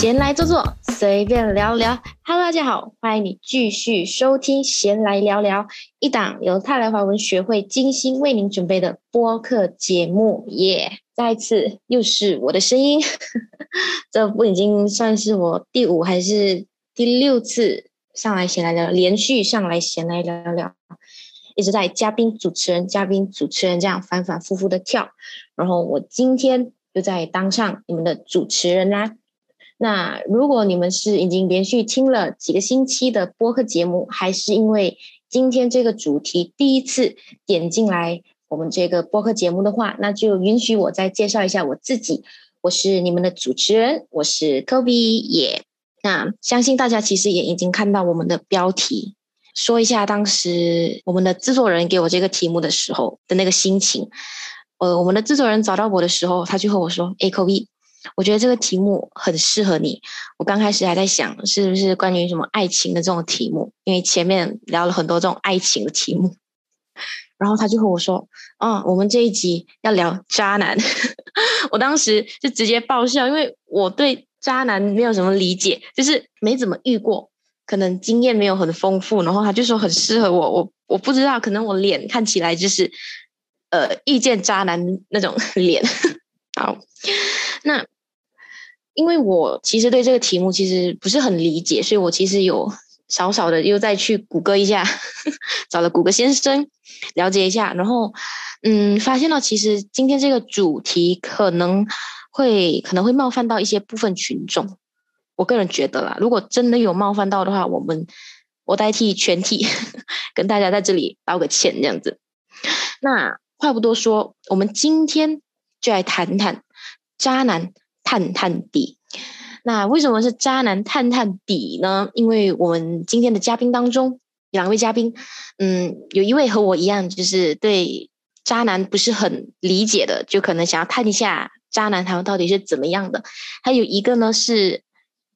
闲来坐坐，随便聊聊。Hello，大家好，欢迎你继续收听《闲来聊聊》，一档由泰来华文学会精心为您准备的播客节目。耶，再次又是我的声音，这不已经算是我第五还是第六次上来闲来聊，连续上来闲来聊聊，一直在嘉宾主持人、嘉宾主持人这样反反复复的跳。然后我今天又在当上你们的主持人啦。那如果你们是已经连续听了几个星期的播客节目，还是因为今天这个主题第一次点进来我们这个播客节目的话，那就允许我再介绍一下我自己。我是你们的主持人，我是 Kobe 耶。那相信大家其实也已经看到我们的标题，说一下当时我们的制作人给我这个题目的时候的那个心情。呃，我们的制作人找到我的时候，他就和我说：“哎，Kobe。”我觉得这个题目很适合你。我刚开始还在想，是不是关于什么爱情的这种题目？因为前面聊了很多这种爱情的题目。然后他就和我说：“啊，我们这一集要聊渣男。”我当时就直接爆笑，因为我对渣男没有什么理解，就是没怎么遇过，可能经验没有很丰富。然后他就说很适合我，我我不知道，可能我脸看起来就是呃遇见渣男那种 脸。好。那，因为我其实对这个题目其实不是很理解，所以我其实有少少的又再去谷歌一下，找了谷歌先生了解一下，然后嗯，发现了其实今天这个主题可能会可能会冒犯到一些部分群众，我个人觉得啦，如果真的有冒犯到的话，我们我代替全体 跟大家在这里道个歉，这样子。那话不多说，我们今天就来谈谈。渣男探探底，那为什么是渣男探探底呢？因为我们今天的嘉宾当中，两位嘉宾，嗯，有一位和我一样，就是对渣男不是很理解的，就可能想要探一下渣男他们到底是怎么样的；还有一个呢，是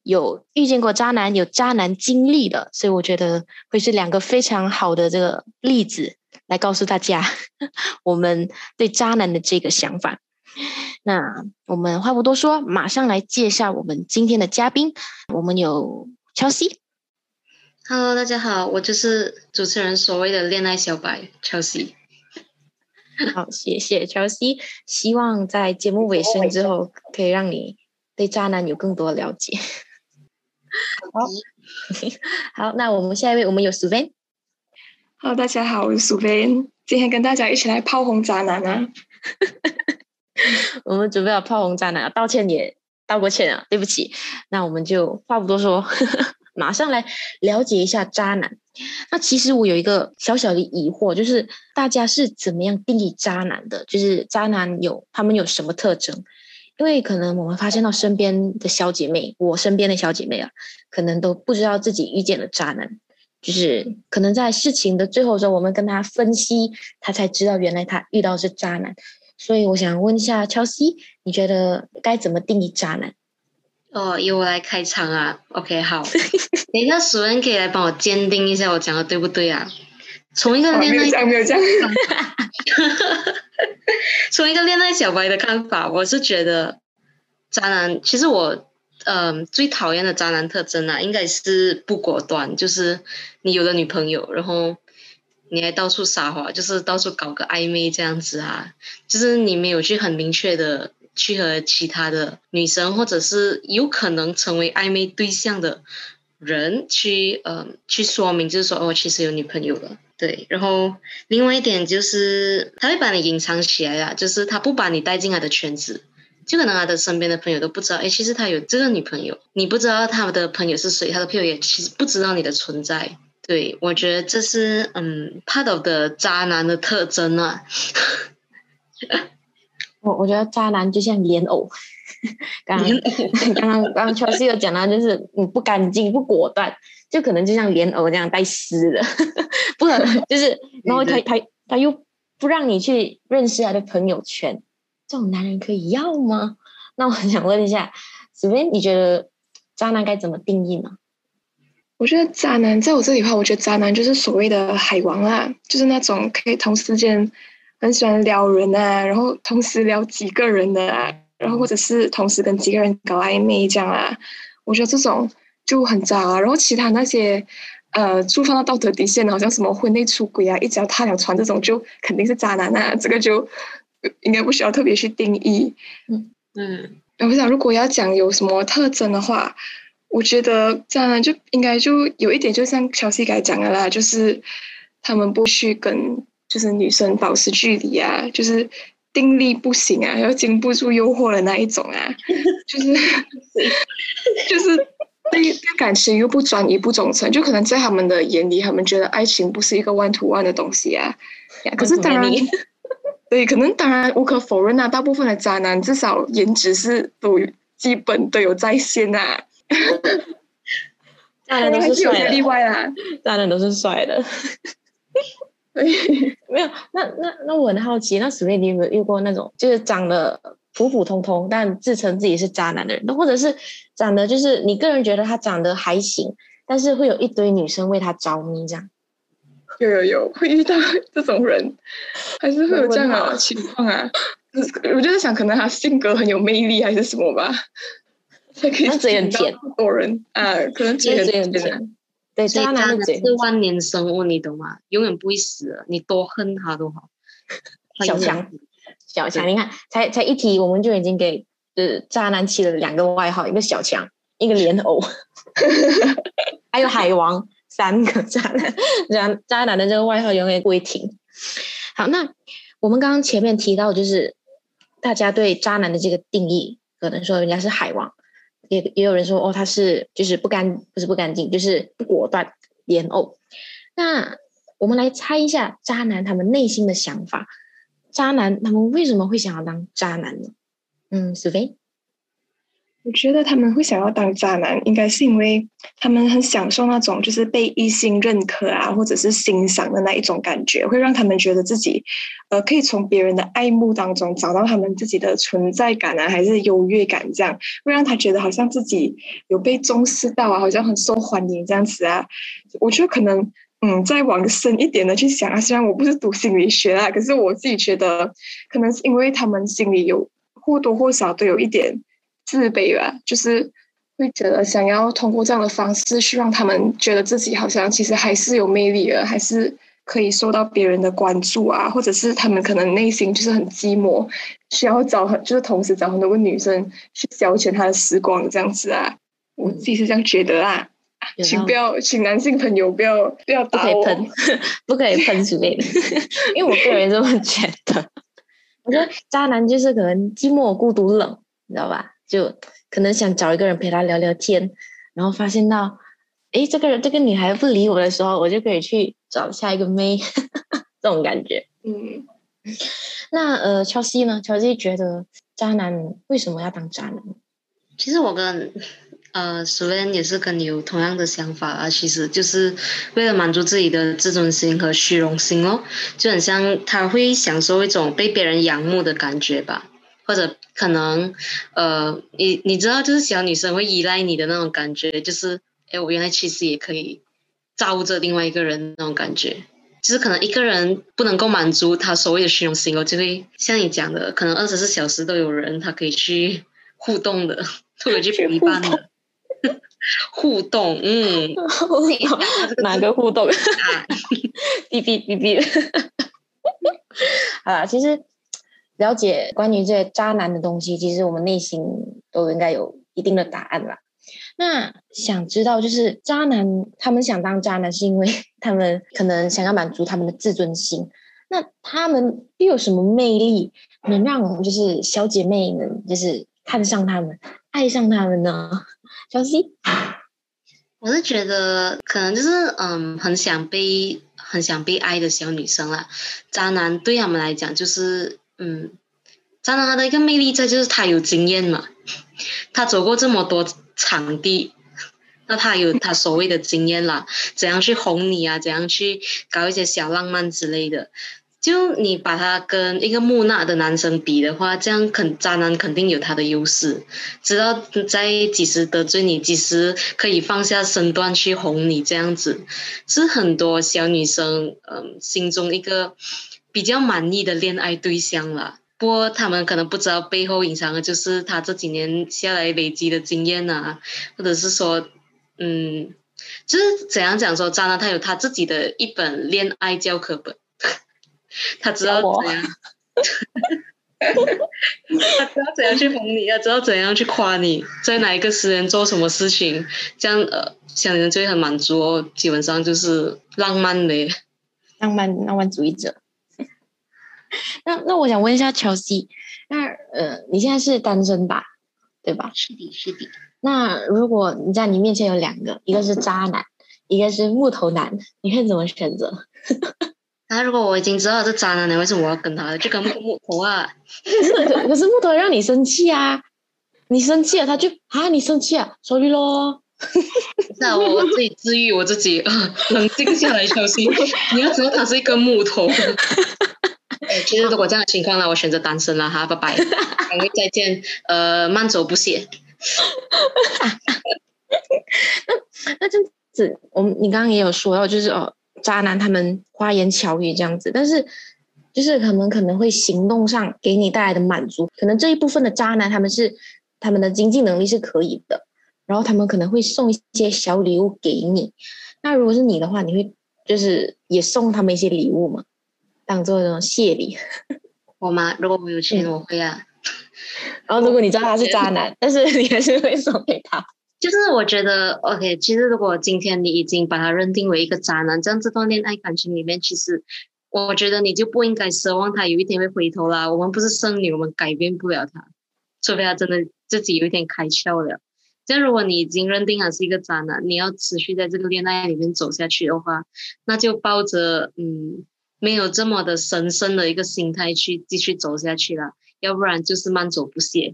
有遇见过渣男、有渣男经历的，所以我觉得会是两个非常好的这个例子，来告诉大家 我们对渣男的这个想法。那我们话不多说，马上来介绍我们今天的嘉宾。我们有乔西。Hello，大家好，我就是主持人所谓的恋爱小白乔西。好，谢谢乔西。希望在节目尾声之后，可以让你对渣男有更多了解。好，好，那我们下一位，我们有 Sven。Hello，大家好，我是 Sven，。今天跟大家一起来炮轰渣男啊！我们准备要炮轰渣男，道歉也道过歉啊，对不起。那我们就话不多说，马上来了解一下渣男。那其实我有一个小小的疑惑，就是大家是怎么样定义渣男的？就是渣男有他们有什么特征？因为可能我们发现到身边的小姐妹，我身边的小姐妹啊，可能都不知道自己遇见了渣男，就是可能在事情的最后时候，我们跟他分析，他才知道原来他遇到是渣男。所以我想问一下乔西，你觉得该怎么定义渣男？哦，由我来开场啊。OK，好。等一下，熟人可以来帮我鉴定一下我讲的对不对啊？从一个恋爱，没有讲，从一个恋爱小白的看法，我是觉得渣男，其实我嗯最讨厌的渣男特征啊，应该是不果断，就是你有了女朋友，然后。你还到处撒谎，就是到处搞个暧昧这样子啊，就是你没有去很明确的去和其他的女生，或者是有可能成为暧昧对象的人去，呃，去说明，就是说，哦，其实有女朋友了，对。然后另外一点就是，他会把你隐藏起来啊，就是他不把你带进他的圈子，就可能他的身边的朋友都不知道，哎，其实他有这个女朋友，你不知道他的朋友是谁，他的朋友也其实不知道你的存在。对，我觉得这是嗯，part of 的渣男的特征啊。我我觉得渣男就像莲藕，刚刚 刚刚刚刚乔西有讲到，就是你不干净、不果断，就可能就像莲藕这样带丝的，不能就是，然后他他他又不让你去认识他的朋友圈，这种男人可以要吗？那我想问一下，子薇，你觉得渣男该怎么定义呢？我觉得渣男在我这里的话，我觉得渣男就是所谓的海王啊，就是那种可以同时间很喜欢撩人啊，然后同时撩几个人的啊，然后或者是同时跟几个人搞暧昧这样啊。我觉得这种就很渣啊。然后其他那些呃触犯到道德底线的，好像什么婚内出轨啊、一脚踏两船这种，就肯定是渣男啊。这个就应该不需要特别去定义。嗯嗯。我想，如果要讲有什么特征的话，我觉得渣男就应该就有一点，就像乔西该讲的啦，就是他们不去跟就是女生保持距离啊，就是定力不行啊，要经不住诱惑的那一种啊，就是 就是对对感情又不专一不忠诚，就可能在他们的眼里，他们觉得爱情不是一个 one to one 的东西啊。可是当然。对，可能当然无可否认啊，大部分的渣男至少颜值是都基本都有在线呐。渣男 都是帅的，例外啦。渣男都是帅的。没有，那那那我很好奇，那史瑞你有没有遇过那种就是长得普普通通，但自称自己是渣男的人？那或者是长得就是你个人觉得他长得还行，但是会有一堆女生为他着迷这样？有有有，会遇到这种人，还是会有这样的情况啊？我就在想，可能他性格很有魅力，还是什么吧？才可以嘴很甜，多人啊，可能嘴很甜。对，渣男是万年生物，你懂吗？永远不会死，你多恨他都好。小强，小强，你看，才才一提，我们就已经给呃渣男起了两个外号，一个小强，一个莲藕，还有海王。三个渣男，渣渣男的这个外号永远不会停。好，那我们刚刚前面提到，就是大家对渣男的这个定义，可能说人家是海王，也也有人说哦，他是就是不干，不是不干净，就是不果断，莲藕。那我们来猜一下渣男他们内心的想法，渣男他们为什么会想要当渣男呢？嗯，苏菲。我觉得他们会想要当渣男，应该是因为他们很享受那种就是被异性认可啊，或者是欣赏的那一种感觉，会让他们觉得自己，呃，可以从别人的爱慕当中找到他们自己的存在感啊，还是优越感，这样会让他觉得好像自己有被重视到啊，好像很受欢迎这样子啊。我觉得可能，嗯，再往深一点的去想啊，虽然我不是读心理学啊，可是我自己觉得，可能是因为他们心里有或多或少都有一点。自卑吧，就是会觉得想要通过这样的方式去让他们觉得自己好像其实还是有魅力的，还是可以受到别人的关注啊，或者是他们可能内心就是很寂寞，需要找很就是同时找很多个女生去消遣他的时光这样子啊。我自己是这样觉得啊，请不要，请男性朋友不要不要打我，不可以喷之类的，因为我个人这么觉得。我觉得渣男就是可能寂寞、孤独、冷，你知道吧？就可能想找一个人陪他聊聊天，然后发现到，哎，这个人这个女孩不理我的时候，我就可以去找下一个妹，这种感觉。嗯，那呃，乔西呢？乔西觉得渣男为什么要当渣男？其实我跟呃，苏恩也是跟你有同样的想法啊。其实就是为了满足自己的自尊心和虚荣心哦，就很像他会享受一种被别人仰慕的感觉吧。或者可能，呃，你你知道，就是小女生会依赖你的那种感觉，就是，哎，我原来其实也可以照顾着另外一个人那种感觉，就是可能一个人不能够满足他所谓的虚荣心，我就会像你讲的，可能二十四小时都有人他可以去互动的，或者去陪伴的，互动，嗯，哪个互动？哔哔哔哔，啊，其实。了解关于这些渣男的东西，其实我们内心都应该有一定的答案了。那想知道，就是渣男他们想当渣男，是因为 他们可能想要满足他们的自尊心。那他们又有什么魅力，能让我们就是小姐妹们就是看上他们、爱上他们呢？小西，我是觉得可能就是嗯，很想被很想被爱的小女生啦。渣男对他们来讲就是。嗯，渣男他的一个魅力在就是他有经验嘛，他走过这么多场地，那他有他所谓的经验啦，怎样去哄你啊，怎样去搞一些小浪漫之类的。就你把他跟一个木讷的男生比的话，这样肯渣男肯定有他的优势，知道在几时得罪你，几时可以放下身段去哄你，这样子是很多小女生嗯心中一个。比较满意的恋爱对象了，不过他们可能不知道背后隐藏的就是他这几年下来累积的经验啊，或者是说，嗯，就是怎样讲说，渣男他有他自己的一本恋爱教科本，他知道怎样，他知道怎样去哄你，要知道怎样去夸你，在哪一个时间做什么事情，这样呃，想人就会很满足哦。基本上就是浪漫的，浪漫浪漫主义者。那那我想问一下乔西，那呃，你现在是单身吧？对吧？是的，是的。那如果你在你面前有两个，一个是渣男，一个是木头男，你会怎么选择？那 如果我已经知道是渣男，为什么我要跟他？就跟木头啊？可是木头让你生气啊！你生气了，他就啊，你生气啊，所以咯。那我自己治愈我自己，冷静下来，乔西。你要知道，他是一个木头。其实如果这样的情况呢，我选择单身了哈，拜拜，两位再见，呃，慢走不谢。那那这样子，我们你刚刚也有说到，就是哦，渣男他们花言巧语这样子，但是就是可能可能会行动上给你带来的满足，可能这一部分的渣男他们是他们的经济能力是可以的，然后他们可能会送一些小礼物给你。那如果是你的话，你会就是也送他们一些礼物吗？当做那种谢礼，我吗？如果我有钱，我会啊。然后，如果你知道他是渣男，但是你还是会送给他。就是我觉得，OK，其实如果今天你已经把他认定为一个渣男，这样这段恋爱感情里面，其实我觉得你就不应该奢望他有一天会回头啦。我们不是圣女，我们改变不了他，除非他真的自己有一天开窍了。这样，如果你已经认定他是一个渣男，你要持续在这个恋爱里面走下去的话，那就抱着嗯。没有这么的神圣的一个心态去继续走下去了，要不然就是慢走不歇，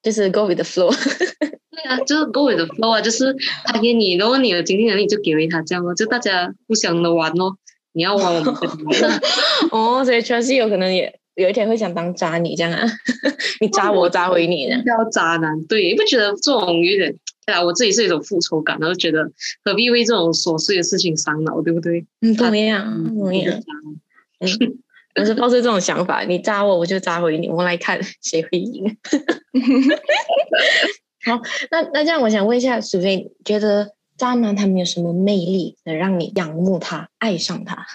就是 go with the flow。对啊，就是 go with the flow 啊，就是他给你，如果你有经济能力就给回他这样咯，就大家互相的玩咯。你要玩我们 哦，所以确实有可能也有一天会想当渣女这样啊，你渣我渣回你，叫渣男。对，你不觉得这种有点？对啊，我自己是一种复仇感，然后觉得何必为这种琐碎的事情伤脑，对不对？嗯，同样，同样。嗯，我是抱着这种想法，你扎我，我就扎回你，我们来看 谁会赢。好，那那这样，我想问一下，苏菲，觉得渣男他们有什么魅力能让你仰慕他、爱上他？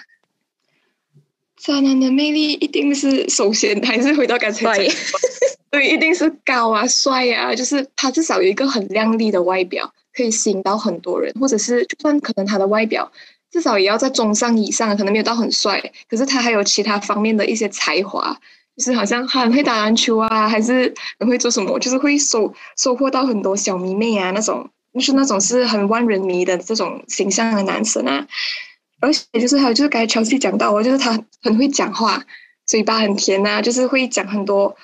渣男的魅力一定是，首先还是回到刚才讲。对，一定是高啊，帅啊，就是他至少有一个很靓丽的外表，可以吸引到很多人，或者是就算可能他的外表至少也要在中上以上，可能没有到很帅，可是他还有其他方面的一些才华，就是好像他很会打篮球啊，还是很会做什么，就是会收收获到很多小迷妹啊，那种就是那种是很万人迷的这种形象的男生啊，而且就是还有就是刚才乔西讲到哦，就是他很会讲话，嘴巴很甜啊，就是会讲很多。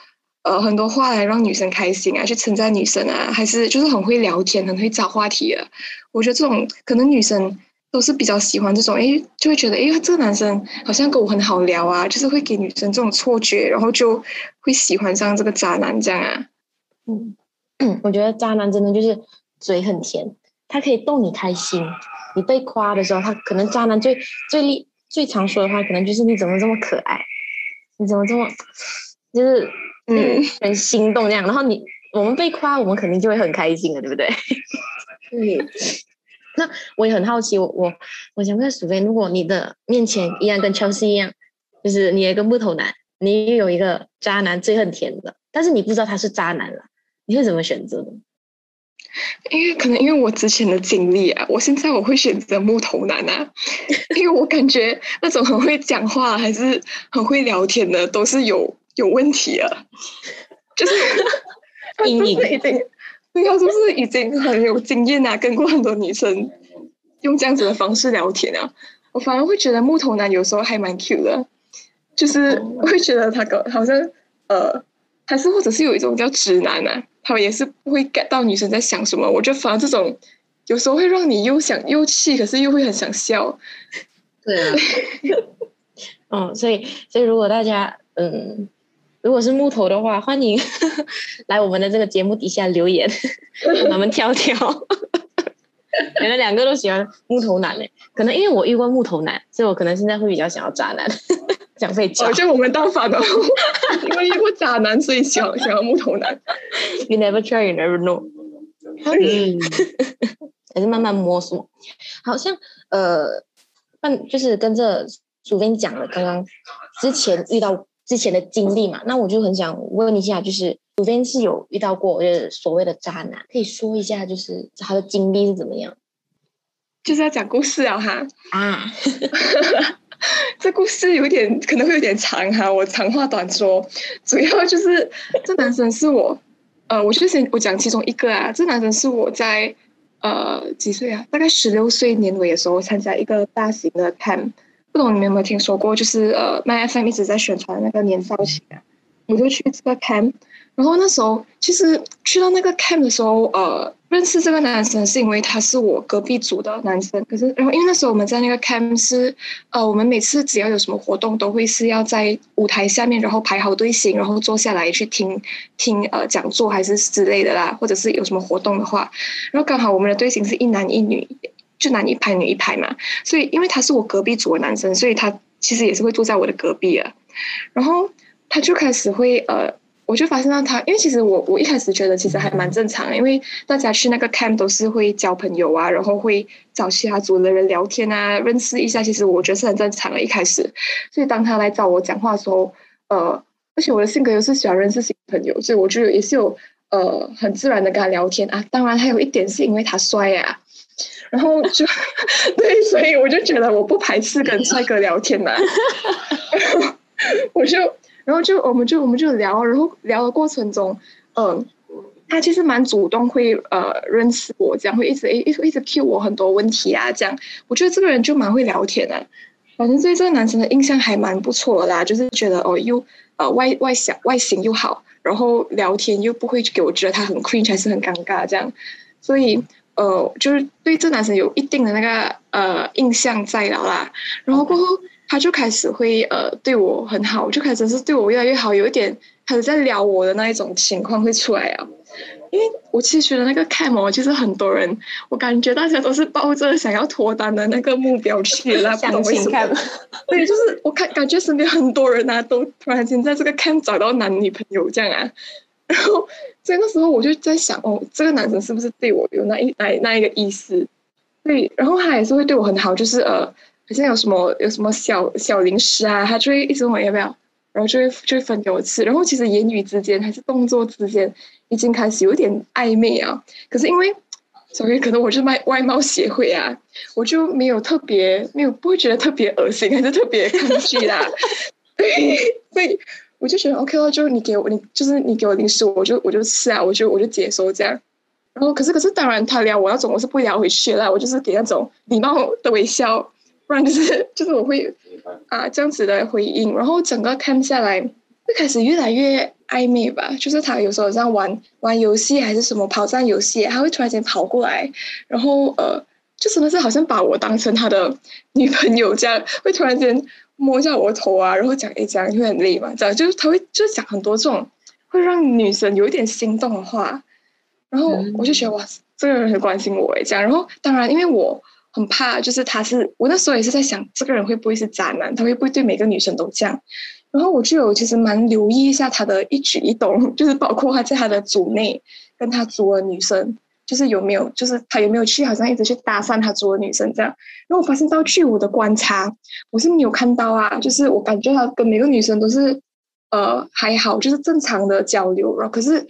呃，很多话来让女生开心啊，去称赞女生啊，还是就是很会聊天，很会找话题的。我觉得这种可能女生都是比较喜欢这种，哎，就会觉得哎，这个男生好像跟我很好聊啊，就是会给女生这种错觉，然后就会喜欢上这个渣男这样啊。嗯，我觉得渣男真的就是嘴很甜，他可以逗你开心。你被夸的时候，他可能渣男最最厉最常说的话，可能就是你怎么这么可爱，你怎么这么就是。嗯，很心动这样，然后你我们被夸，我们肯定就会很开心的，对不对？嗯，那我也很好奇，我我我想问苏菲，如果你的面前一样跟乔西一样，就是你一个木头男，你又有一个渣男最恨甜的，但是你不知道他是渣男了，你会怎么选择呢？因为可能因为我之前的经历啊，我现在我会选择木头男啊，因为我感觉那种很会讲话还是很会聊天的都是有。有问题啊，就是 阴影。已经，对啊，就是已经很有经验啊，跟过很多女生用这样子的方式聊天啊，我反而会觉得木头男有时候还蛮 Q 的，就是会觉得他搞好像呃，还是或者是有一种叫直男啊，他们也是不会感到女生在想什么，我觉得反而这种有时候会让你又想又气，可是又会很想笑，对啊，嗯，所以所以如果大家嗯。如果是木头的话，欢迎 来我们的这个节目底下留言，我们挑挑。原来两个都喜欢木头男嘞，可能因为我遇过木头男，所以我可能现在会比较想要渣男。想被找我。觉得我们倒反的，因为遇过渣男，所以想想要木头男。You never try, you never know。嗯，还是慢慢摸索。好像呃，半就是跟着主编讲了刚刚之前遇到之前的经历嘛，那我就很想问一下，就是主编是有遇到过就是所谓的渣男，可以说一下就是他的经历是怎么样？就是要讲故事啊哈，啊？这故事有点可能会有点长哈，我长话短说，主要就是这男生是我，呃，我就先我讲其中一个啊，这男生是我在呃几岁啊，大概十六岁年尾的时候参加一个大型的 camp，不懂你们有没有听说过？就是呃，My FM 一直在宣传那个年少期啊，我就去这个 camp，然后那时候其实去到那个 camp 的时候，呃，认识这个男生是因为他是我隔壁组的男生，可是然后因为那时候我们在那个 camp 是，呃，我们每次只要有什么活动，都会是要在舞台下面，然后排好队形，然后坐下来去听听呃讲座还是之类的啦，或者是有什么活动的话，然后刚好我们的队形是一男一女，就男一排女一排嘛，所以因为他是我隔壁组的男生，所以他其实也是会坐在我的隔壁啊，然后他就开始会呃。我就发现到他，因为其实我我一开始觉得其实还蛮正常的，因为大家去那个 camp 都是会交朋友啊，然后会找其他组的人聊天啊，认识一下，其实我觉得是很正常的。一开始，所以当他来找我讲话的时候，呃，而且我的性格又是喜欢认识新朋友，所以我就也是有呃很自然的跟他聊天啊。当然还有一点是因为他帅呀、然后就 对，所以我就觉得我不排斥跟帅哥聊天嘛，然后我就。然后就我们就我们就聊，然后聊的过程中，嗯、他其实蛮主动会呃认识我，这样会一直一一直 cue 我很多问题啊，这样我觉得这个人就蛮会聊天的、反正对这个男生的印象还蛮不错的啦，就是觉得哦又呃外外小外形又好，然后聊天又不会给我觉得他很 cringe 还是很尴尬这样，所以呃就是对这男生有一定的那个呃印象在了啦，然后过后。他就开始会呃对我很好，就开始是对我越来越好，有一点开始在撩我的那一种情况会出来啊。因为我其实觉得那个 cam 哦，其实很多人，我感觉大家都是抱着想要脱单的那个目标去的，不懂为什么。相亲看，对，就是我看感觉身边很多人啊，都突然间在这个 cam 找到男女朋友这样啊。然后所以那时候我就在想，哦，这个男生是不是对我有那一那那一个意思？对，然后他也是会对我很好，就是呃。好像有什么有什么小小零食啊，他就会一直问我要不要，然后就会就会分给我吃。然后其实言语之间还是动作之间已经开始有点暧昧啊。可是因为所以可能我是卖外貌协会啊，我就没有特别没有不会觉得特别恶心，还是特别抗拒啦。对，所以我就觉得 OK 了，就是你给我你就是你给我零食，我就我就吃啊，我就我就接受这样。然后可是可是当然他聊我那种我是不聊回去啦，我就是给那种礼貌的微笑。不然就是就是我会啊这样子的回应，然后整个看下来会开始越来越暧昧吧。就是他有时候这样玩玩游戏还是什么跑战游戏，他会突然间跑过来，然后呃，就真的是好像把我当成他的女朋友这样，会突然间摸一下我的头啊，然后讲诶这样会很累嘛，这样就是他会就是讲很多这种会让女生有一点心动的话，然后我就觉得哇，这个人很关心我诶这样，然后当然因为我。很怕，就是他是我那时候也是在想，这个人会不会是渣男？他会不会对每个女生都这样？然后我就有其实蛮留意一下他的一举一动，就是包括他在他的组内跟他组的女生，就是有没有，就是他有没有去好像一直去搭讪他桌的女生这样。然后我发现到据我的观察，我是没有看到啊，就是我感觉他跟每个女生都是呃还好，就是正常的交流。然后可是，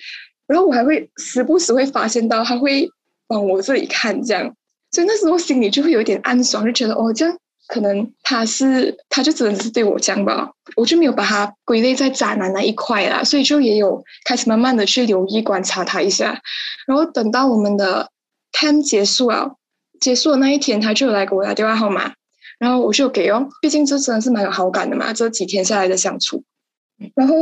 然后我还会时不时会发现到他会往我这里看这样。所以那时候心里就会有一点暗爽，就觉得哦，这样可能他是他就只能是对我这样吧，我就没有把他归类在渣男那一块啦，所以就也有开始慢慢的去留意观察他一下，然后等到我们的 camp 结束了，结束的那一天，他就来给我打电话号码，然后我就给哦，毕竟这真的是蛮有好感的嘛，这几天下来的相处，然后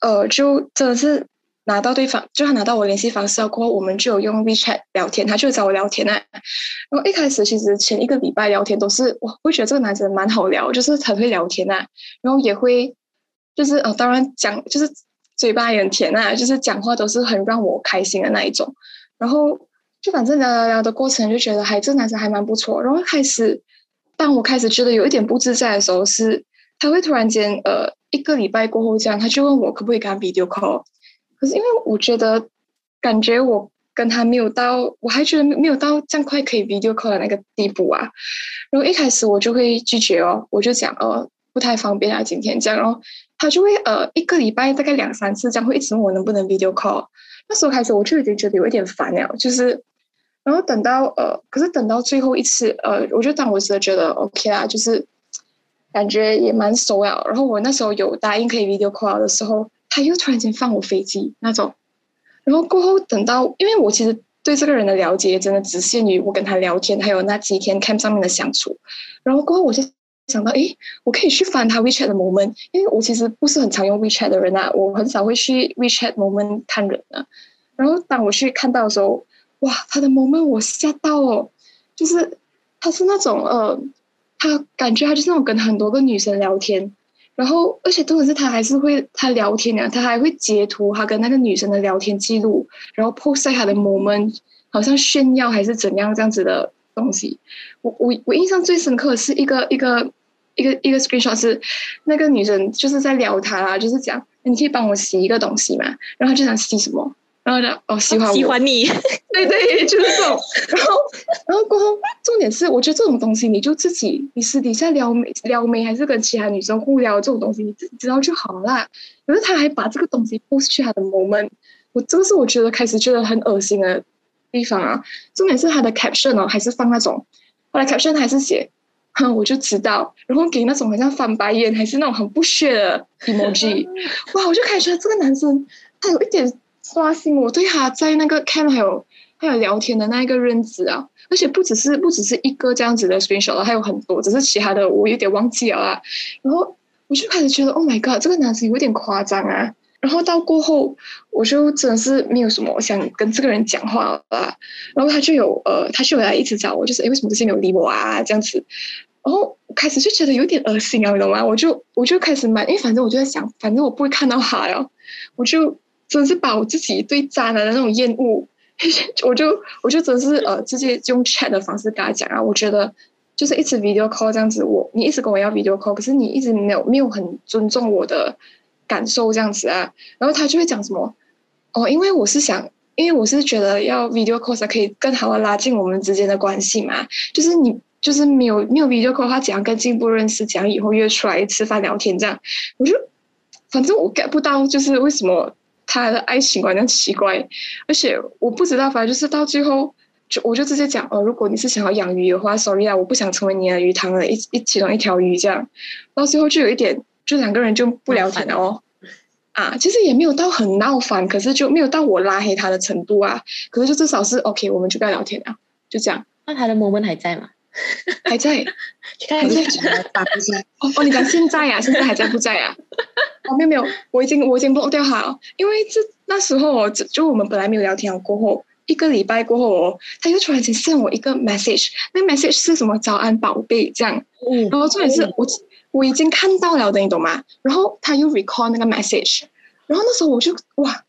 呃，就真的是。拿到对方，就他拿到我联系方式了过后，我们就有用 WeChat 聊天，他就找我聊天啊。然后一开始其实前一个礼拜聊天都是，我会觉得这个男生蛮好聊，就是很会聊天啊，然后也会就是哦，当然讲就是嘴巴也很甜啊，就是讲话都是很让我开心的那一种。然后就反正聊聊聊的过程，就觉得还这男生还蛮不错。然后开始，当我开始觉得有一点不自在的时候是。他会突然间呃一个礼拜过后这样，他就问我可不可以跟他 video call，可是因为我觉得感觉我跟他没有到，我还觉得没有到这样快可以 video call 的那个地步啊。然后一开始我就会拒绝哦，我就讲呃不太方便啊今天这样，然后他就会呃一个礼拜大概两三次这样会一直问我能不能 video call。那时候开始我就已经觉得有一点烦了，就是，然后等到呃，可是等到最后一次呃，我就当我真的觉得 OK 啦，就是感觉也蛮熟了。然后我那时候有答应可以 video call 的时候，他又突然间放我飞机那种。然后过后等到，因为我其实对这个人的了解真的只限于我跟他聊天，还有那几天 camp 上面的相处。然后过后我就想到，诶，我可以去翻他 WeChat 的 moment，因为我其实不是很常用 WeChat 的人啊，我很少会去 WeChat moment 看人啊。然后当我去看到的时候，哇，他的 moment 我吓到哦，就是他是那种呃，他感觉他就是那种跟很多个女生聊天，然后而且重点是他还是会他聊天啊，他还会截图他跟那个女生的聊天记录，然后 post 在他的 moment，好像炫耀还是怎样这样子的东西。我我我印象最深刻的是一个一个一个一个 screenshot 是那个女生就是在聊他啦，就是讲你可以帮我洗一个东西嘛，然后就想洗什么。然后呢哦，喜欢我喜欢你，对对，就是这种。然后，然后过后，重点是，我觉得这种东西，你就自己，你私底下撩妹撩妹，还是跟其他女生互撩这种东西，你自己知道就好啦。可是他还把这个东西 post 去他的 moment，我这个是我觉得开始觉得很恶心的地方啊。重点是他的 caption 哦，还是放那种，后来 caption 还是写，哼，我就知道，然后给那种好像翻白眼，还是那种很不屑的 emoji。哇，我就开始觉得这个男生他有一点。刷新我对他在那个 cam 还有还有聊天的那一个认知啊，而且不只是不只是一个这样子的 screenshot 还有很多，只是其他的我有点忘记了啊。然后我就开始觉得，Oh my god，这个男生有点夸张啊。然后到过后，我就真的是没有什么想跟这个人讲话了。然后他就有呃，他就来一直找我，就是哎，为什么这些没有理我啊？这样子。然后开始就觉得有点恶心啊，你懂吗？我就我就开始买，因为反正我就在想，反正我不会看到他呀，我就。真是把我自己对渣男的那种厌恶，我就我就真是呃直接用 chat 的方式跟他讲啊，我觉得就是一直 video call 这样子，我你一直跟我要 video call，可是你一直没有没有很尊重我的感受这样子啊，然后他就会讲什么哦，因为我是想，因为我是觉得要 video call 才可以更好的拉近我们之间的关系嘛，就是你就是没有没有 video call 的话，怎样更进一步认识，怎样以后约出来吃饭聊天这样，我就反正我 get 不到，就是为什么。他的爱情观很奇怪，而且我不知道，反正就是到最后，就我就直接讲哦，如果你是想要养鱼的话，sorry 啊，我不想成为你的鱼塘的一一其中一条鱼这样。到最后就有一点，就两个人就不聊天了哦。啊，其实也没有到很闹翻，可是就没有到我拉黑他的程度啊。可是就至少是 OK，我们就不要聊天了，就这样。那他的 moment 还在吗？还在，还在打不在。哦哦，你讲现在呀？现在还在不在呀？哦，没有没有，我已经我已经 block 掉他了。因为这那时候哦，就我们本来没有聊天过后，一个礼拜过后哦，他又突然间 send 我一个 message，那 message 是什么？早安宝贝这样。嗯。然后重点是我我已经看到了的，你懂吗？然后他又 recall 那个 message，然后那时候我就哇。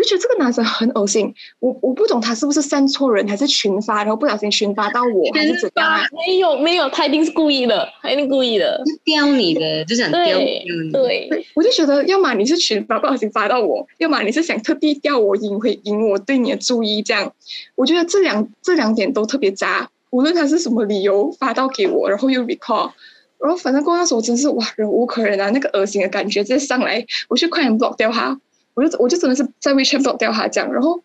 我就觉得这个男生很恶心，我我不懂他是不是删错人，还是群发，然后不小心群发到我，还是怎样？没有没有，他一定是故意的，他一定故意的，刁你的，就想刁你。对，我就觉得，要么你是群发不小心发到我，要么你是想特地钓我引回引我对你的注意，这样。我觉得这两这两点都特别渣，无论他是什么理由发到给我，然后又 recall，然后反正过那时候真是哇忍无可忍啊，那个恶心的感觉直接上来，我就快点 block 掉他。我就我就真的是在 WeChat block 掉他这样，然后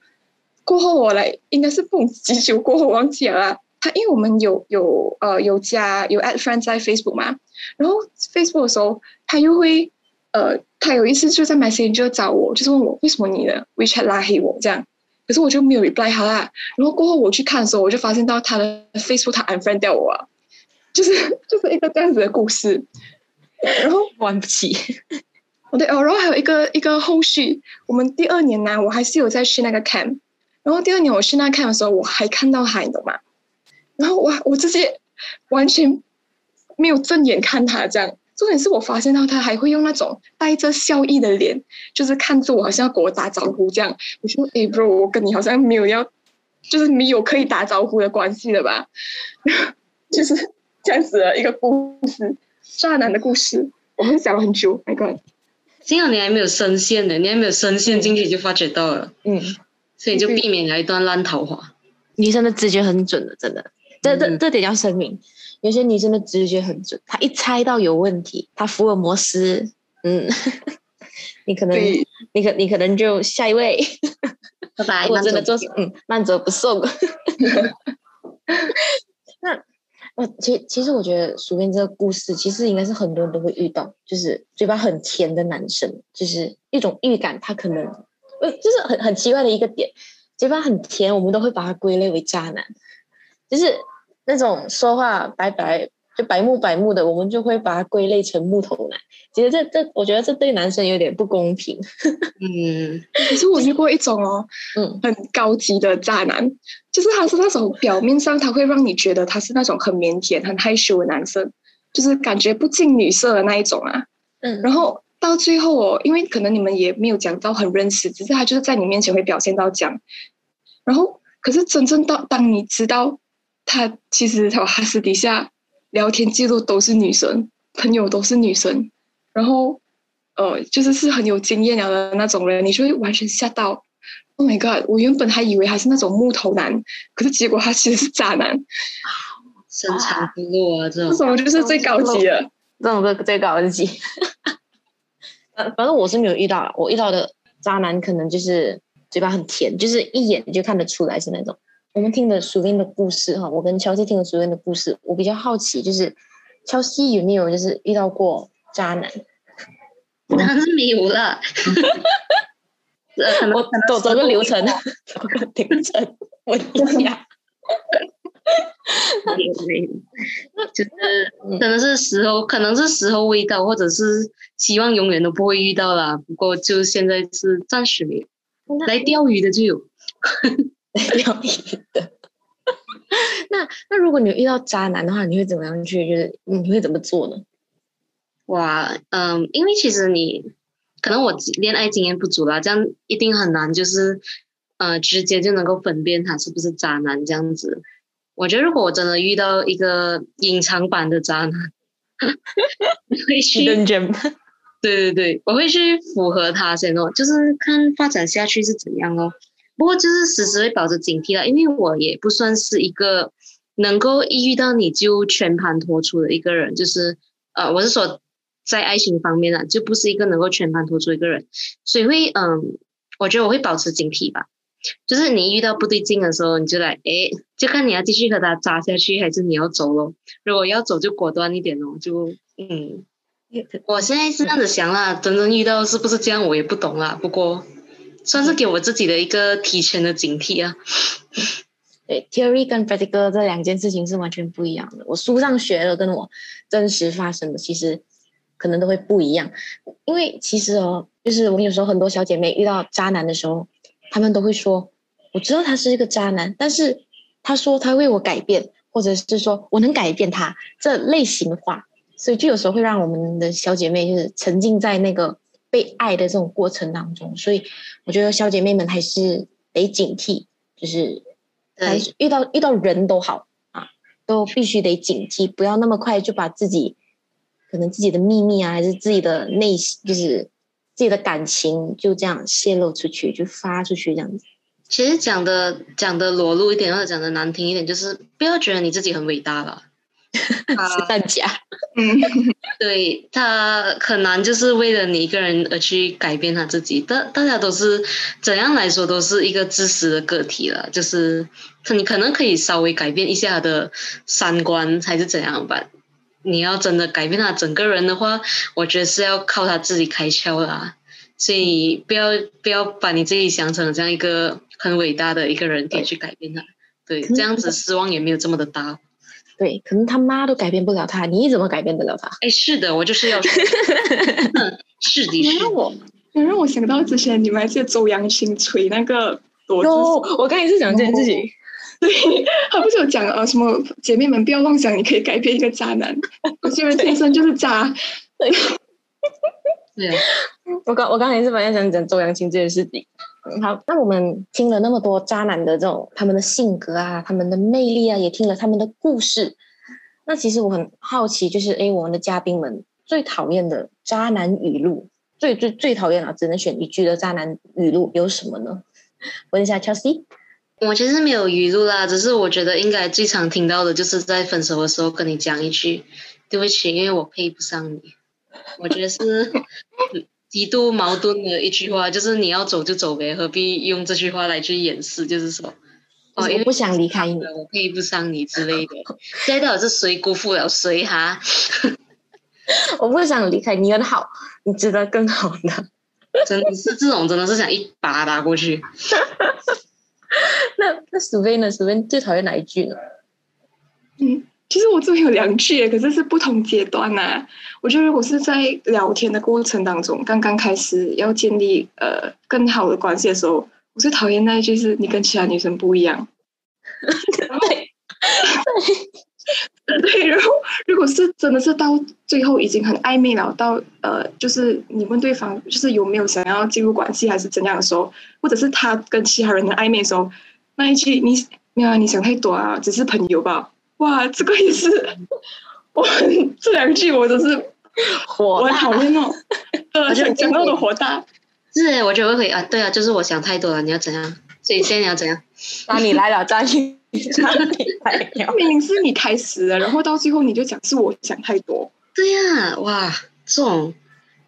过后我来应该是蹦几久过后忘记了他，因为我们有有呃有加有 at friend 在 Facebook 嘛，然后 Facebook 的时候他又会呃他有一次就在 Messenger 找我，就是问我为什么你的 WeChat 拉黑我这样，可是我就没有 reply 他啦。然后过后我去看的时候，我就发现到他的 Facebook 他 unfriend 掉我，就是 就是一个这样子的故事，然后玩不起。对哦，然后还有一个一个后续，我们第二年呢，我还是有在去那个 camp，然后第二年我去那 camp 的时候，我还看到他，你懂吗？然后哇，我直接完全没有正眼看他这样，重点是我发现到他还会用那种带着笑意的脸，就是看着我，好像要跟我打招呼这样。我说：“哎，bro，我跟你好像没有要，就是没有可以打招呼的关系了吧？” 就是这样子的一个故事，渣男的故事。我们想了很久，My God，幸好你还没有深陷呢，你还没有深陷进去就发觉到了，嗯，所以就避免了一段烂桃花。女生的直觉很准的，真的，这这嗯这点要声明。有些女生的直觉很准，她一猜到有问题，她福尔摩斯，嗯，你可能，你可你可能就下一位。拜拜，我真的做嗯慢走不送。那我其其实我觉得薯片这个故事，其实应该是很多人都会遇到，就是嘴巴很甜的男生，就是一种预感，他可能呃就是很很奇怪的一个点，嘴巴很甜，我们都会把它归类为渣男，就是那种说话白白就白木白木的，我们就会把它归类成木头男。其实这这，我觉得这对男生有点不公平。嗯，可是我遇过一种哦，嗯很高级的渣男，就是他是那种表面上他会让你觉得他是那种很腼腆、很害羞的男生，就是感觉不近女色的那一种啊。嗯然后到最后哦，因为可能你们也没有讲到很认识，只是他就是在你面前会表现到这样。然后，可是真正到当你知道他其实他他私底下聊天记录都是女生，朋友都是女生，然后呃，就是是很有经验了的那种人，你就会完全吓到。Oh my god！我原本还以为他是那种木头男，可是结果他其实是渣男，深藏不露啊，这种这种。就是最高级的。这种是最高级。呃，反正我是没有遇到，我遇到的渣男可能就是嘴巴很甜，就是一眼就看得出来是那种。我们听的苏斌的故事哈，我跟乔西听的苏斌的故事，我比较好奇，就是乔西有没有就是遇到过渣男？当然是没有了。我走走个流程，走个流程，我一下。没有没有，就是嗯可能是时候，可能是时候未到，或者是希望永远都不会遇到啦。不过就现在是暂时没有。来钓鱼的就有，钓鱼的。那那如果你遇到渣男的话，你会怎么样去？就是你会怎么做呢？哇，嗯，因为其实你可能我恋爱经验不足啦，这样一定很难，就是呃直接就能够分辨他是不是渣男这样子。我觉得如果我真的遇到一个隐藏版的渣男，我会去，认真。对对对，我会去符合他先哦，就是看发展下去是怎样哦。不过就是时时会保持警惕啦，因为我也不算是一个能够一遇到你就全盘托出的一个人，就是呃，我是说在爱情方面啊，就不是一个能够全盘托出一个人，所以会嗯，我觉得我会保持警惕吧。就是你遇到不对劲的时候，你就来，诶，就看你要继续和他扎下去，还是你要走咯。如果要走，就果断一点哦，就嗯。我现在是这样子想啦，真正遇到是不是这样，我也不懂啦。不过，算是给我自己的一个提前的警惕啊。对，theory 跟 practical 这两件事情是完全不一样的。我书上学的跟我真实发生的，其实可能都会不一样。因为其实哦，就是我们有时候很多小姐妹遇到渣男的时候，她们都会说：“我知道他是一个渣男，但是他说他为我改变，或者是说我能改变他这类型的话，所以就有时候会让我们的小姐妹就是沉浸在那个被爱的这种过程当中。所以我觉得小姐妹们还是得警惕，就是。还对，是遇到遇到人都好啊，都必须得警惕，不要那么快就把自己可能自己的秘密啊，还是自己的内心，就是自己的感情就这样泄露出去，就发出去这样子。其实讲的讲的裸露一点，或者讲的难听一点，就是不要觉得你自己很伟大了。是啊，蛋假，嗯，对他很难，就是为了你一个人而去改变他自己。大大家都是怎样来说，都是一个自私的个体了。就是你可能可以稍微改变一下他的三观，还是怎样吧。你要真的改变他整个人的话，我觉得是要靠他自己开窍啦。所以不要不要把你自己想成这样一个很伟大的一个人，可以去改变他。对，这样子失望也没有这么的大。对，可能他妈都改变不了他，你怎么改变得了他？哎，是的，我就是要说，嗯是的，你是的让我，你让我想到之前你们还记得周扬青吹那个我刚才也是讲这件事情，对 他不是有讲呃什么姐妹们不要妄想你可以改变一个渣男，有些人天生就是渣。对啊，我刚我刚才也是本来想讲周扬青这件事情。好，那我们听了那么多渣男的这种他们的性格啊，他们的魅力啊，也听了他们的故事。那其实我很好奇，就是诶，我们的嘉宾们最讨厌的渣男语录，最最最讨厌了，只能选一句的渣男语录有什么呢？问一下 Chelsea。我其实没有语录啦，只是我觉得应该最常听到的就是在分手的时候跟你讲一句“对不起，因为我配不上你”。我觉得是极度矛盾的一句话，就是你要走就走呗，何必用这句话来去掩饰？就是说，哦，因为不想离开你，我配不上你之类的。现在到底是谁辜负了谁哈？我不想离开你，很好，你值得更好的。真的是这种，真的是想一把打过去。那那 s v e n 呢 s v e n 最讨厌哪一句呢？嗯，其实我这边有两句，可是是不同阶段呐。我觉得如果是在聊天的过程当中，刚刚开始要建立呃更好的关系的时候，我最讨厌那一句是你跟其他女生不一样。对，对，然后如果是真的是到最后已经很暧昧了，到呃就是你问对方就是有没有想要进入关系还是怎样的时候，或者是他跟其他人的暧昧的时候，那一句你没有啊，你想太多啊，只是朋友吧？哇，这个也是，我这两句我都是 火大，讨厌哦，呃，想讲到的火大，是，我觉得会啊，对啊，就是我想太多了，你要怎样？所以现在你要怎样？那你来了，张宇。明明是你开始的，然后到最后你就讲是我想太多。对呀，哇，这种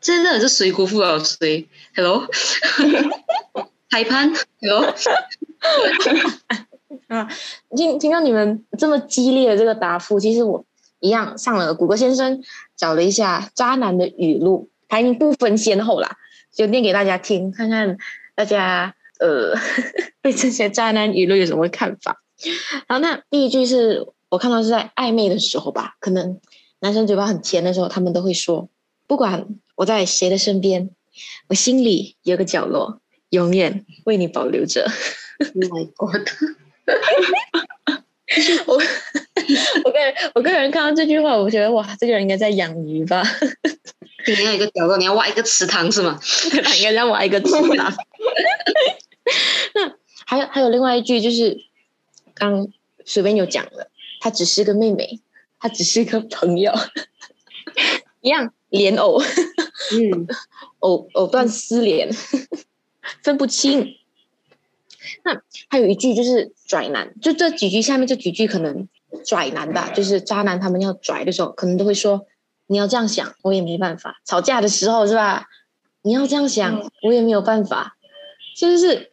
真的是谁辜负了谁？Hello，海潘，Hello，啊，听听到你们这么激烈的这个答复，其实我一样上了谷歌先生找了一下渣男的语录，排名不分先后啦，就念给大家听，看看大家呃 对这些渣男语录有什么看法。然后那第一句是我看到是在暧昧的时候吧，可能男生嘴巴很甜的时候，他们都会说：“不管我在谁的身边，我心里有个角落，永远为你保留着。” My God！我 我个人我个人看到这句话，我觉得哇，这个人应该在养鱼吧？你要一个角落，你要挖一个池塘是吗？他应该要挖一个池塘。那还有还有另外一句就是。刚随便有讲了，她只是个妹妹，她只是个朋友，一样莲藕，嗯，藕藕断丝连，分不清。那还有一句就是拽男，就这几句下面这几句可能拽男吧，就是渣男他们要拽的时候，可能都会说你要这样想，我也没办法。吵架的时候是吧？你要这样想，我也没有办法。就是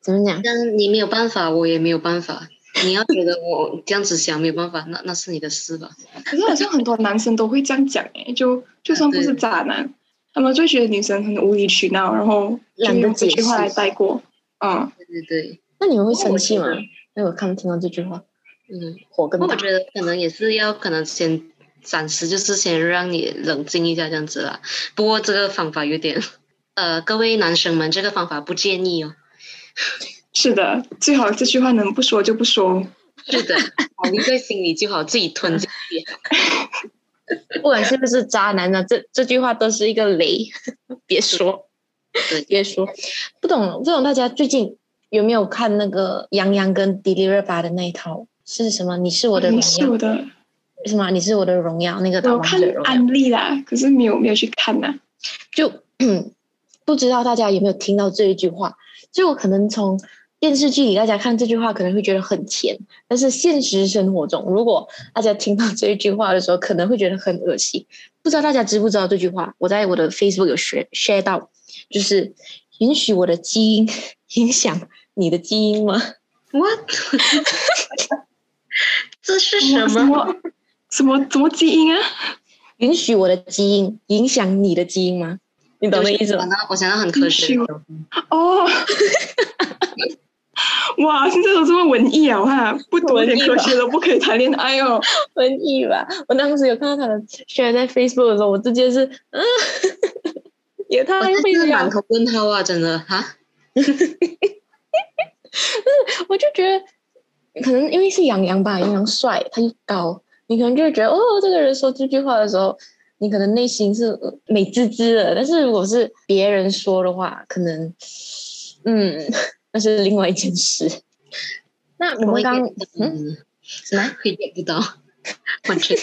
怎么讲？但你没有办法，我也没有办法。你要觉得我这样子想没有办法，那那是你的事吧。可是好像很多男生都会这样讲哎，就就算不是渣男，他们就觉得女生很无理取闹，然后懒得这句话来带过。嗯，对对对。那你们会生气吗？那我看听到这句话，嗯，火更大。我觉得可能也是要可能先暂时就是先让你冷静一下这样子啦。不过这个方法有点。呃，各位男生们，这个方法不建议哦。是的，最好这句话能不说就不说。是的，你在心里就好，自己吞进去。不管是不是渣男呢，这这句话都是一个雷，别说，别说。不懂，不懂，大家最近有没有看那个杨洋跟迪丽热巴的那一套？是什么？你是我的荣耀的？什么？你是我的荣耀？那个我看安利啦，可是没有没有去看呢，就。不知道大家有没有听到这一句话？就可能从电视剧里大家看这句话，可能会觉得很甜，但是现实生活中，如果大家听到这一句话的时候，可能会觉得很恶心。不知道大家知不知道这句话？我在我的 Facebook 有 share share 到，就是允许我的基因 影响你的基因吗？What？这是什么？什么什么基因啊？允许我的基因影响你的基因吗？你懂那意思吗？我想到很科学哦，哇，现在都这么文艺啊！我看不读点科学都不可以谈恋爱哦，文艺吧？我当时有看到他的宣在 Facebook 的时候，我直接是嗯，也太会了，满头问号啊！真的哈，我就觉得可能因为是杨洋吧，杨洋帅，他又高，你可能就会觉得哦，这个人说这句话的时候。你可能内心是美滋滋的，但是如果是别人说的话，可能，嗯，那是另外一件事。那我们刚嗯，什么？会 get 不到，完全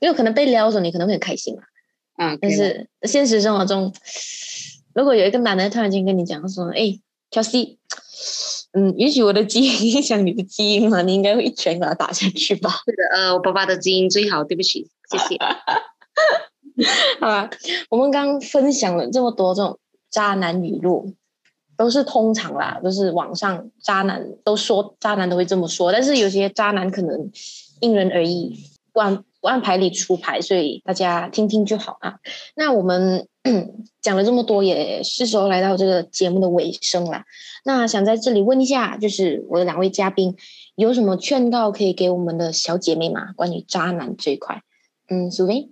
因为可能被撩的时候，你可能会很开心嘛。啊，但是现实生活中，如果有一个男的突然间跟你讲说：“哎，Chelsea，嗯，允许我的基因影响你的基因嘛？”你应该会一拳把他打下去吧？是的，呃，我爸爸的基因最好，对不起，谢谢。好吧，我们刚刚分享了这么多这种渣男语录，都是通常啦，都是网上渣男都说渣男都会这么说，但是有些渣男可能因人而异，不按不按牌理出牌，所以大家听听就好啊。那我们 讲了这么多，也是时候来到这个节目的尾声了。那想在这里问一下，就是我的两位嘉宾，有什么劝告可以给我们的小姐妹吗？关于渣男这一块，嗯，苏薇。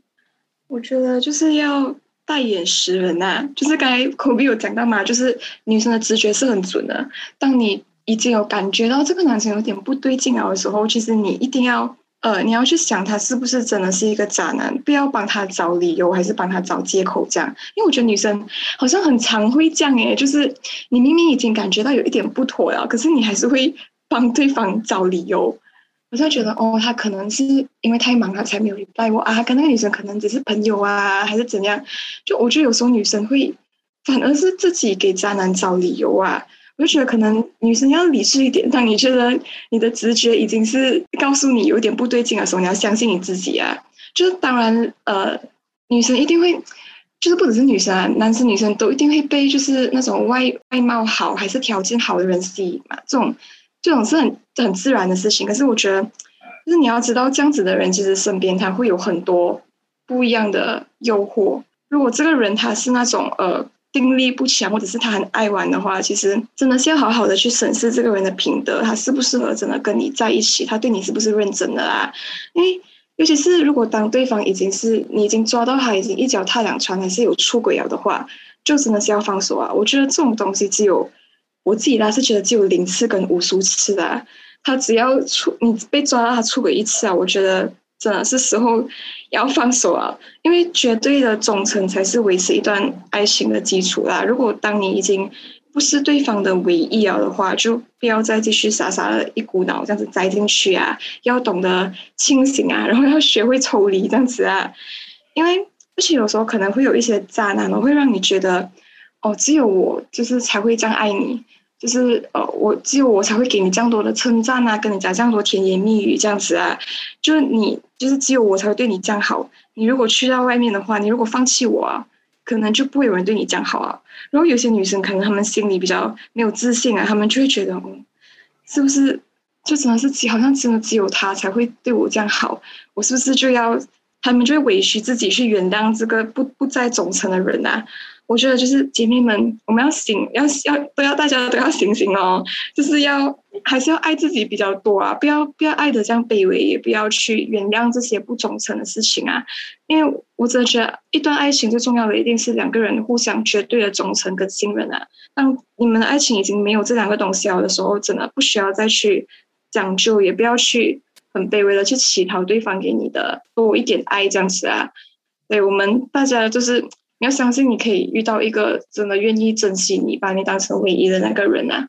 我觉得就是要大眼识人呐，就是刚才 Kobe 有讲到嘛，就是女生的直觉是很准的。当你已经有感觉到这个男生有点不对劲了的时候，其实你一定要呃，你要去想他是不是真的是一个渣男，不要帮他找理由，还是帮他找借口这样。因为我觉得女生好像很常会这样诶，就是你明明已经感觉到有一点不妥了，可是你还是会帮对方找理由。我就觉得哦，他可能是因为太忙，了才没有带我啊。跟那个女生可能只是朋友啊，还是怎样？就我觉得有时候女生会反而是自己给渣男找理由啊。我就觉得可能女生要理智一点。当你觉得你的直觉已经是告诉你有点不对劲的时候，你要相信你自己啊。就是当然，呃，女生一定会，就是不只是女生啊，男生女生都一定会被就是那种外外貌好还是条件好的人吸引嘛。这种。这种是很很自然的事情，可是我觉得，就是你要知道，这样子的人其实身边他会有很多不一样的诱惑。如果这个人他是那种呃定力不强，或者是他很爱玩的话，其实真的是要好好的去审视这个人的品德，他适不适合真的跟你在一起，他对你是不是认真的啊？因为尤其是如果当对方已经是你已经抓到他已经一脚踏两船，还是有出轨了的话，就真的是要放手啊！我觉得这种东西只有。我自己呢是觉得只有零次跟无数次的，他只要出你被抓到他出轨一次啊，我觉得真的是时候要放手啊，因为绝对的忠诚才是维持一段爱情的基础啦。如果当你已经不是对方的唯一了的话，就不要再继续傻傻的一股脑这样子栽进去啊，要懂得清醒啊，然后要学会抽离这样子啊，因为而且有时候可能会有一些渣男，会让你觉得哦，只有我就是才会这样爱你。就是呃，我只有我才会给你这样多的称赞啊，跟你讲这样多甜言蜜语这样子啊。就是你，就是只有我才会对你这样好。你如果去到外面的话，你如果放弃我啊，可能就不会有人对你这样好啊。然后有些女生可能她们心里比较没有自信啊，她们就会觉得，嗯，是不是就真的是只好像真的只有他才会对我这样好？我是不是就要他们就会委屈自己去原谅这个不不再忠诚的人啊？我觉得就是姐妹们，我们要醒，要要都要大家都要醒醒哦，就是要还是要爱自己比较多啊，不要不要爱的这样卑微，也不要去原谅这些不忠诚的事情啊。因为我真的觉得，一段爱情最重要的一定是两个人互相绝对的忠诚跟信任啊。当你们的爱情已经没有这两个东西了的时候，真的不需要再去讲究，也不要去很卑微的去乞讨对方给你的多一点爱这样子啊。对我们大家就是。你要相信，你可以遇到一个真的愿意珍惜你、把你当成唯一的那个人啊！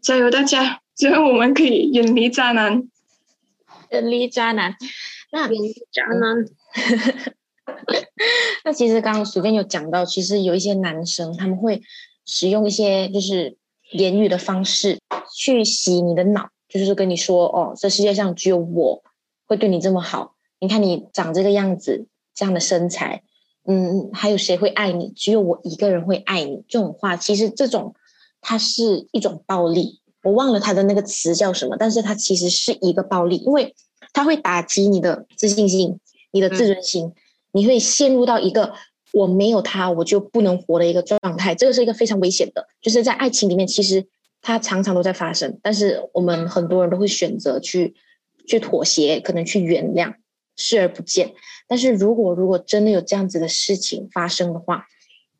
加油，大家！最后我们可以远离渣男，远离渣男。那远离渣男。那其实刚刚随便有讲到，其实有一些男生他们会使用一些就是言语的方式去洗你的脑，就是跟你说：“哦，这世界上只有我会对你这么好。你看你长这个样子，这样的身材。”嗯，还有谁会爱你？只有我一个人会爱你。这种话，其实这种它是一种暴力。我忘了它的那个词叫什么，但是它其实是一个暴力，因为它会打击你的自信心、你的自尊心，你会陷入到一个我没有他我就不能活的一个状态。这个是一个非常危险的，就是在爱情里面，其实它常常都在发生，但是我们很多人都会选择去去妥协，可能去原谅。视而不见，但是如果如果真的有这样子的事情发生的话，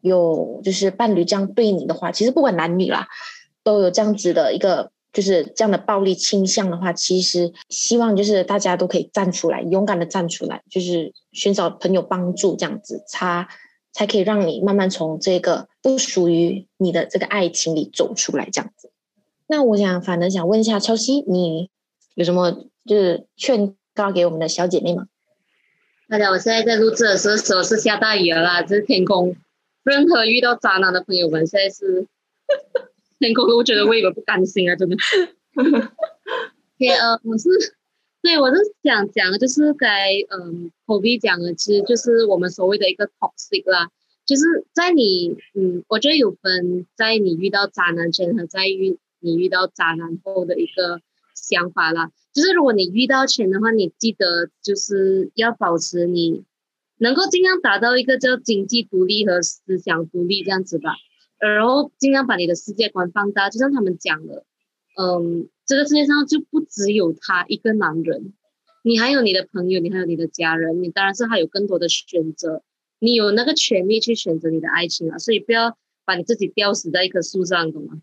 有就是伴侣这样对你的话，其实不管男女啦，都有这样子的一个就是这样的暴力倾向的话，其实希望就是大家都可以站出来，勇敢的站出来，就是寻找朋友帮助这样子，他才可以让你慢慢从这个不属于你的这个爱情里走出来这样子。那我想反正想问一下乔西，你有什么就是劝？告给我们的小姐妹们？大家，我现在在录制的时候是下大雨了啦，这是天空。任何遇到渣男的朋友们，现在是 天空，我觉得我有点不甘心啊，真的。对，呃，我是，对我是想讲，就是该嗯，口鼻讲的，其实就是我们所谓的一个 toxic 啦，就是在你，嗯，我觉得有分在你遇到渣男前和在遇你遇到渣男后的一个想法啦。就是如果你遇到钱的话，你记得就是要保持你能够尽量达到一个叫经济独立和思想独立这样子吧，然后尽量把你的世界观放大，就像他们讲的，嗯，这个世界上就不只有他一个男人，你还有你的朋友，你还有你的家人，你当然是还有更多的选择，你有那个权利去选择你的爱情啊，所以不要把你自己吊死在一棵树上，懂吗？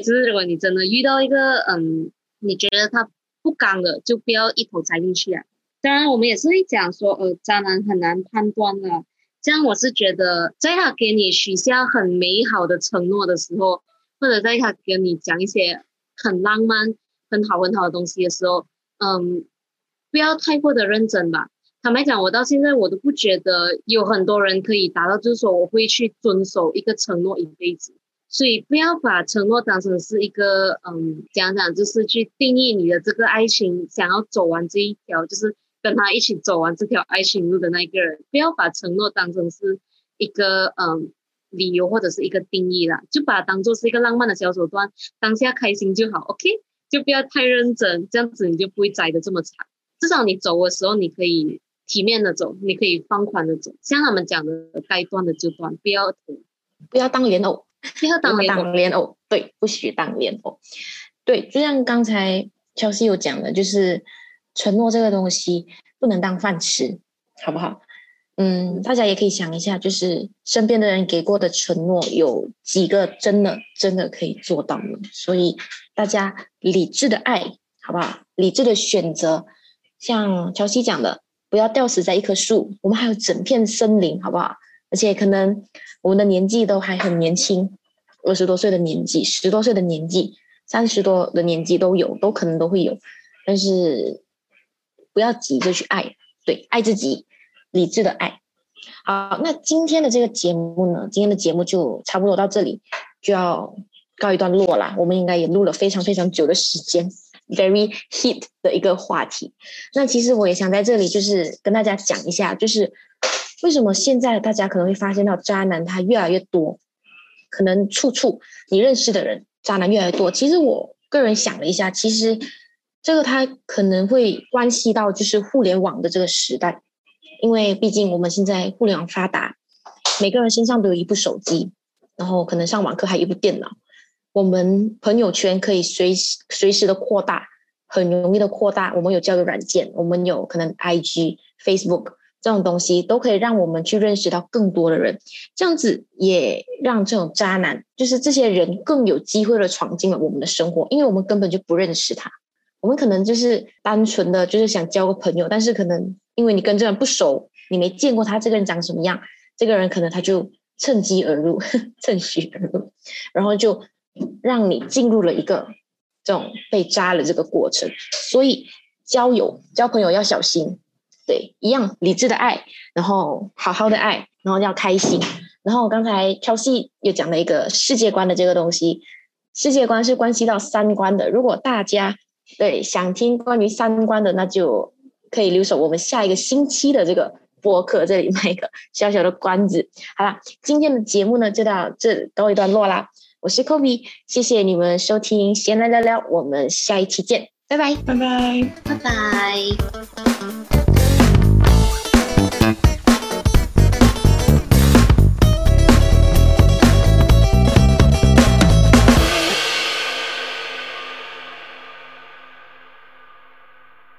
就是如果你真的遇到一个嗯。你觉得他不刚的，就不要一头栽进去啊！当然，我们也是会讲说，呃，渣男很难判断啊。这样，我是觉得，在他给你许下很美好的承诺的时候，或者在他跟你讲一些很浪漫、很好、很好的东西的时候，嗯，不要太过的认真吧。坦白讲，我到现在我都不觉得有很多人可以达到，就是说我会去遵守一个承诺一辈子。所以不要把承诺当成是一个，嗯，讲讲就是去定义你的这个爱情，想要走完这一条，就是跟他一起走完这条爱情路的那一个人，不要把承诺当成是一个，嗯，理由或者是一个定义啦，就把它当做是一个浪漫的小手段，当下开心就好，OK，就不要太认真，这样子你就不会栽的这么惨。至少你走的时候，你可以体面的走，你可以放宽的走，像他们讲的，该断的就断，不要不要当莲藕。不 要当当莲藕，对，不许当莲藕。对，就像刚才乔西有讲的，就是承诺这个东西不能当饭吃，好不好？嗯，大家也可以想一下，就是身边的人给过的承诺，有几个真的真的可以做到呢？所以大家理智的爱，好不好？理智的选择，像乔西讲的，不要吊死在一棵树，我们还有整片森林，好不好？而且可能。我们的年纪都还很年轻，二十多岁的年纪，十多岁的年纪，三十多的年纪都有，都可能都会有。但是不要急着去爱，对，爱自己，理智的爱。好，那今天的这个节目呢，今天的节目就差不多到这里，就要告一段落啦。我们应该也录了非常非常久的时间，very hit 的一个话题。那其实我也想在这里就是跟大家讲一下，就是。为什么现在大家可能会发现到渣男他越来越多？可能处处你认识的人渣男越来越多。其实我个人想了一下，其实这个他可能会关系到就是互联网的这个时代，因为毕竟我们现在互联网发达，每个人身上都有一部手机，然后可能上网课还有一部电脑，我们朋友圈可以随时随时的扩大，很容易的扩大。我们有交友软件，我们有可能 IG、Facebook。这种东西都可以让我们去认识到更多的人，这样子也让这种渣男，就是这些人更有机会的闯进了我们的生活，因为我们根本就不认识他，我们可能就是单纯的就是想交个朋友，但是可能因为你跟这个人不熟，你没见过他这个人长什么样，这个人可能他就趁机而入，趁虚而入，然后就让你进入了一个这种被渣的这个过程，所以交友交朋友要小心。对，一样理智的爱，然后好好的爱，然后要开心。然后刚才挑戏又讲了一个世界观的这个东西，世界观是关系到三观的。如果大家对想听关于三观的，那就可以留守我们下一个星期的这个播客，这里卖一个 小小的关子。好了，今天的节目呢就到这告一段落啦。我是 Kobe，谢谢你们收听，闲来聊聊，我们下一期见，拜拜，拜拜，拜拜。